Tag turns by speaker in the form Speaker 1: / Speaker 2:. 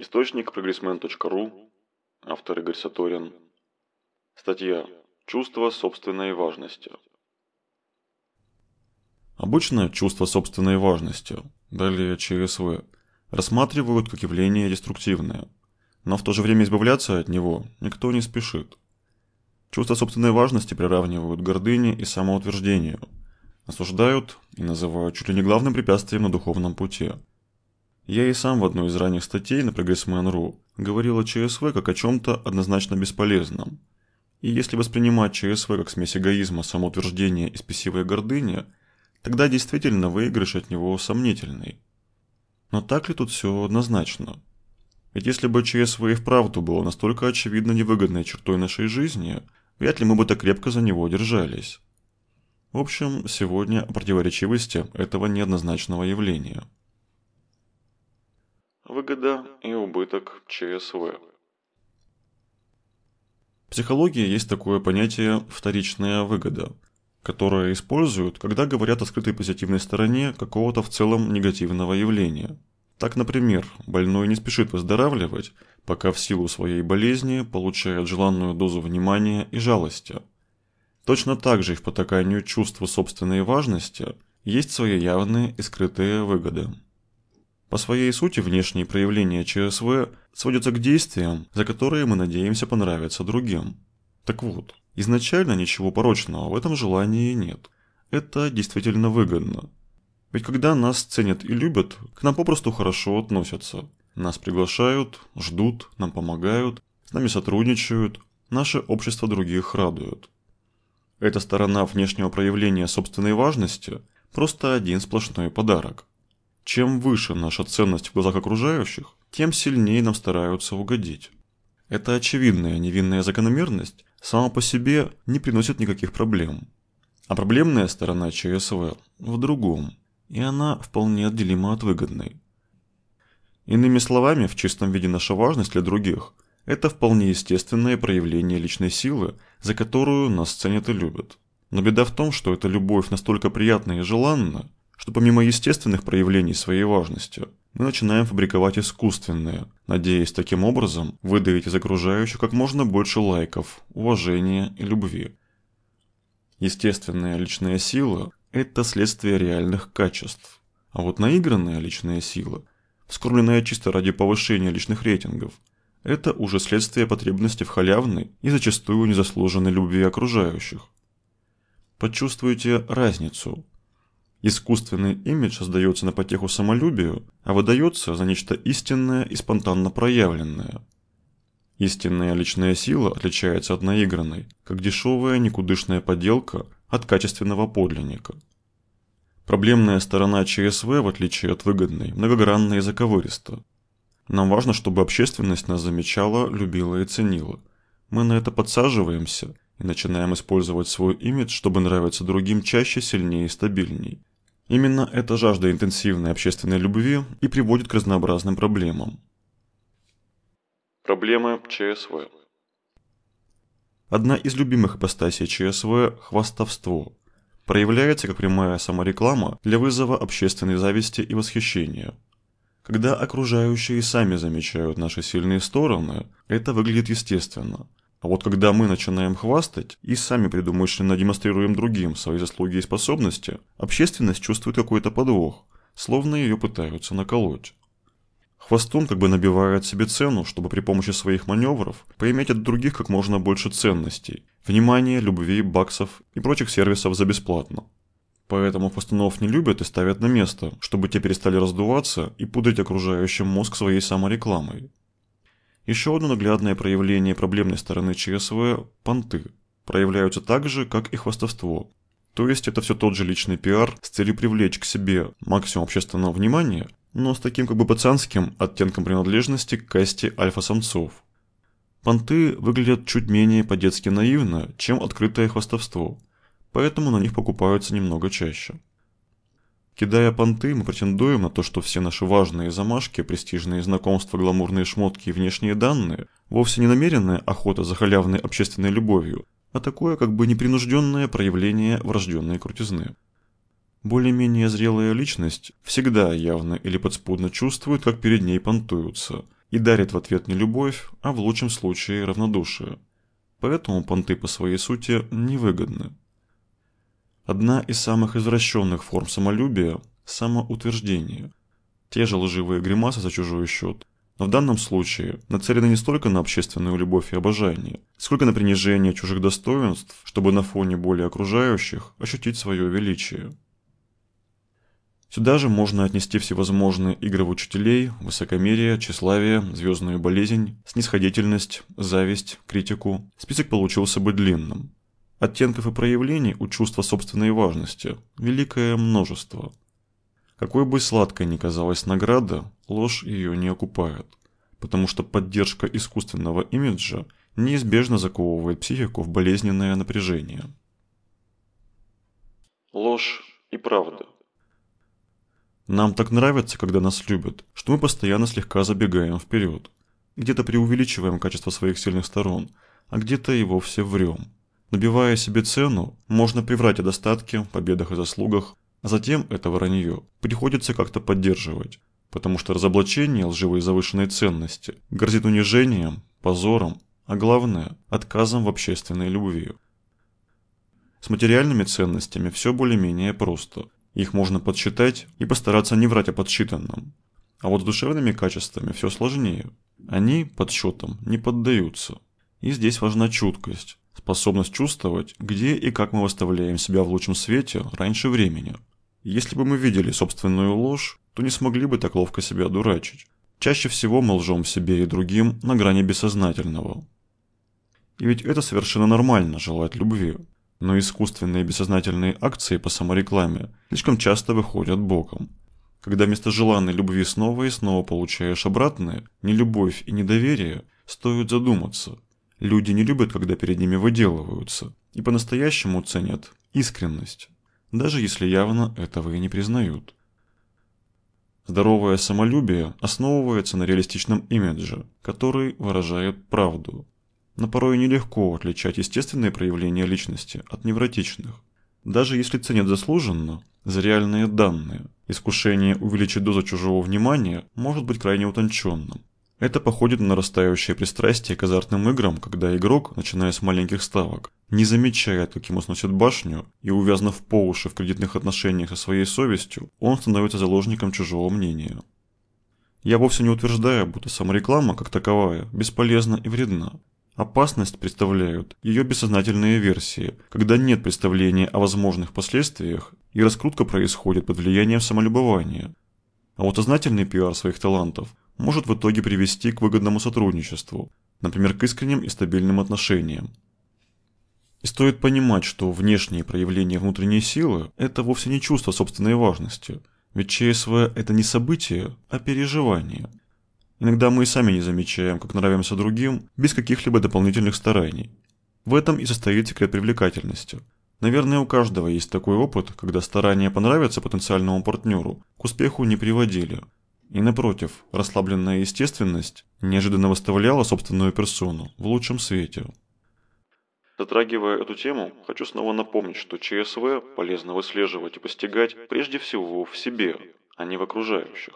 Speaker 1: Источник прогрессмен.ру. Автор Игорь Саторин. Статья «Чувство собственной важности».
Speaker 2: Обычно чувство собственной важности, далее ЧСВ, рассматривают как явление деструктивное, но в то же время избавляться от него никто не спешит. Чувство собственной важности приравнивают к гордыне и самоутверждению, осуждают и называют чуть ли не главным препятствием на духовном пути. Я и сам в одной из ранних статей на Progressman.ru говорил о ЧСВ как о чем-то однозначно бесполезном. И если воспринимать ЧСВ как смесь эгоизма, самоутверждения и спесивой гордыни, тогда действительно выигрыш от него сомнительный. Но так ли тут все однозначно? Ведь если бы ЧСВ и вправду было настолько очевидно невыгодной чертой нашей жизни, вряд ли мы бы так крепко за него держались. В общем, сегодня о противоречивости этого неоднозначного явления.
Speaker 1: Выгода и убыток ЧСВ. В
Speaker 2: психологии есть такое понятие «вторичная выгода», которое используют, когда говорят о скрытой позитивной стороне какого-то в целом негативного явления. Так, например, больной не спешит выздоравливать, пока в силу своей болезни получает желанную дозу внимания и жалости – Точно так же и в потаканию чувства собственной важности есть свои явные и скрытые выгоды. По своей сути внешние проявления ЧСВ сводятся к действиям, за которые мы надеемся понравиться другим. Так вот, изначально ничего порочного в этом желании нет. Это действительно выгодно. Ведь когда нас ценят и любят, к нам попросту хорошо относятся. Нас приглашают, ждут, нам помогают, с нами сотрудничают, наше общество других радует. Эта сторона внешнего проявления собственной важности – просто один сплошной подарок. Чем выше наша ценность в глазах окружающих, тем сильнее нам стараются угодить. Эта очевидная невинная закономерность сама по себе не приносит никаких проблем. А проблемная сторона ЧСВ в другом, и она вполне отделима от выгодной. Иными словами, в чистом виде наша важность для других – это вполне естественное проявление личной силы, за которую нас ценят и любят. Но беда в том, что эта любовь настолько приятна и желанна, что помимо естественных проявлений своей важности, мы начинаем фабриковать искусственные, надеясь таким образом выдавить из окружающих как можно больше лайков, уважения и любви. Естественная личная сила – это следствие реальных качеств, а вот наигранная личная сила, вскормленная чисто ради повышения личных рейтингов – это уже следствие потребности в халявной и зачастую незаслуженной любви окружающих. Почувствуйте разницу. Искусственный имидж создается на потеху самолюбию, а выдается за нечто истинное и спонтанно проявленное. Истинная личная сила отличается от наигранной, как дешевая никудышная подделка от качественного подлинника. Проблемная сторона ЧСВ, в отличие от выгодной, многогранна и заковыриста. Нам важно, чтобы общественность нас замечала, любила и ценила. Мы на это подсаживаемся и начинаем использовать свой имидж, чтобы нравиться другим чаще, сильнее и стабильней. Именно эта жажда интенсивной общественной любви и приводит к разнообразным проблемам.
Speaker 1: Проблемы ЧСВ
Speaker 2: Одна из любимых ипостасей ЧСВ – хвастовство. Проявляется как прямая самореклама для вызова общественной зависти и восхищения – когда окружающие сами замечают наши сильные стороны, это выглядит естественно. А вот когда мы начинаем хвастать и сами предумышленно демонстрируем другим свои заслуги и способности, общественность чувствует какой-то подвох, словно ее пытаются наколоть. Хвостун как бы набивает себе цену, чтобы при помощи своих маневров поиметь от других как можно больше ценностей, внимания, любви, баксов и прочих сервисов за бесплатно. Поэтому постанов не любят и ставят на место, чтобы те перестали раздуваться и пудрить окружающим мозг своей саморекламой. Еще одно наглядное проявление проблемной стороны ЧСВ – понты. Проявляются так же, как и хвастовство. То есть это все тот же личный пиар с целью привлечь к себе максимум общественного внимания, но с таким как бы пацанским оттенком принадлежности к касте альфа-самцов. Понты выглядят чуть менее по-детски наивно, чем открытое хвастовство – поэтому на них покупаются немного чаще. Кидая понты, мы претендуем на то, что все наши важные замашки, престижные знакомства, гламурные шмотки и внешние данные вовсе не намеренная охота за халявной общественной любовью, а такое как бы непринужденное проявление врожденной крутизны. Более-менее зрелая личность всегда явно или подспудно чувствует, как перед ней понтуются, и дарит в ответ не любовь, а в лучшем случае равнодушие. Поэтому понты по своей сути невыгодны. Одна из самых извращенных форм самолюбия – самоутверждение. Те же лживые гримасы за чужой счет, но в данном случае нацелены не столько на общественную любовь и обожание, сколько на принижение чужих достоинств, чтобы на фоне боли окружающих ощутить свое величие. Сюда же можно отнести всевозможные игры в учителей, высокомерие, тщеславие, звездную болезнь, снисходительность, зависть, критику. Список получился бы длинным. Оттенков и проявлений у чувства собственной важности великое множество. Какой бы сладкой ни казалась награда, ложь ее не окупает, потому что поддержка искусственного имиджа неизбежно заковывает психику в болезненное напряжение.
Speaker 1: Ложь и правда –
Speaker 2: нам так нравится, когда нас любят, что мы постоянно слегка забегаем вперед. Где-то преувеличиваем качество своих сильных сторон, а где-то и вовсе врем. Набивая себе цену, можно приврать о достатке, победах и заслугах, а затем это вранье приходится как-то поддерживать, потому что разоблачение лживой завышенной ценности грозит унижением, позором, а главное – отказом в общественной любви. С материальными ценностями все более-менее просто – их можно подсчитать и постараться не врать о подсчитанном. А вот с душевными качествами все сложнее. Они подсчетам не поддаются. И здесь важна чуткость, способность чувствовать, где и как мы выставляем себя в лучшем свете раньше времени. Если бы мы видели собственную ложь, то не смогли бы так ловко себя дурачить. Чаще всего мы лжем себе и другим на грани бессознательного. И ведь это совершенно нормально желать любви но искусственные бессознательные акции по саморекламе слишком часто выходят боком. Когда вместо желанной любви снова и снова получаешь обратное, нелюбовь и недоверие, стоит задуматься. Люди не любят, когда перед ними выделываются, и по-настоящему ценят искренность, даже если явно этого и не признают. Здоровое самолюбие основывается на реалистичном имидже, который выражает правду, но порой нелегко отличать естественные проявления личности от невротичных. Даже если ценят заслуженно, за реальные данные, искушение увеличить дозу чужого внимания может быть крайне утонченным. Это походит на нарастающее пристрастие к азартным играм, когда игрок, начиная с маленьких ставок, не замечает, как ему сносит башню, и увязнув по уши в кредитных отношениях со своей совестью, он становится заложником чужого мнения. Я вовсе не утверждаю, будто самореклама, как таковая, бесполезна и вредна. Опасность представляют ее бессознательные версии, когда нет представления о возможных последствиях и раскрутка происходит под влиянием самолюбования. А вот сознательный пиар своих талантов может в итоге привести к выгодному сотрудничеству, например, к искренним и стабильным отношениям. И стоит понимать, что внешние проявления внутренней силы – это вовсе не чувство собственной важности, ведь ЧСВ – это не событие, а переживание – Иногда мы и сами не замечаем, как нравимся другим, без каких-либо дополнительных стараний. В этом и состоит секрет привлекательности. Наверное, у каждого есть такой опыт, когда старания понравиться потенциальному партнеру к успеху не приводили. И напротив, расслабленная естественность неожиданно выставляла собственную персону в лучшем свете.
Speaker 1: Затрагивая эту тему, хочу снова напомнить, что ЧСВ полезно выслеживать и постигать прежде всего в себе, а не в окружающих.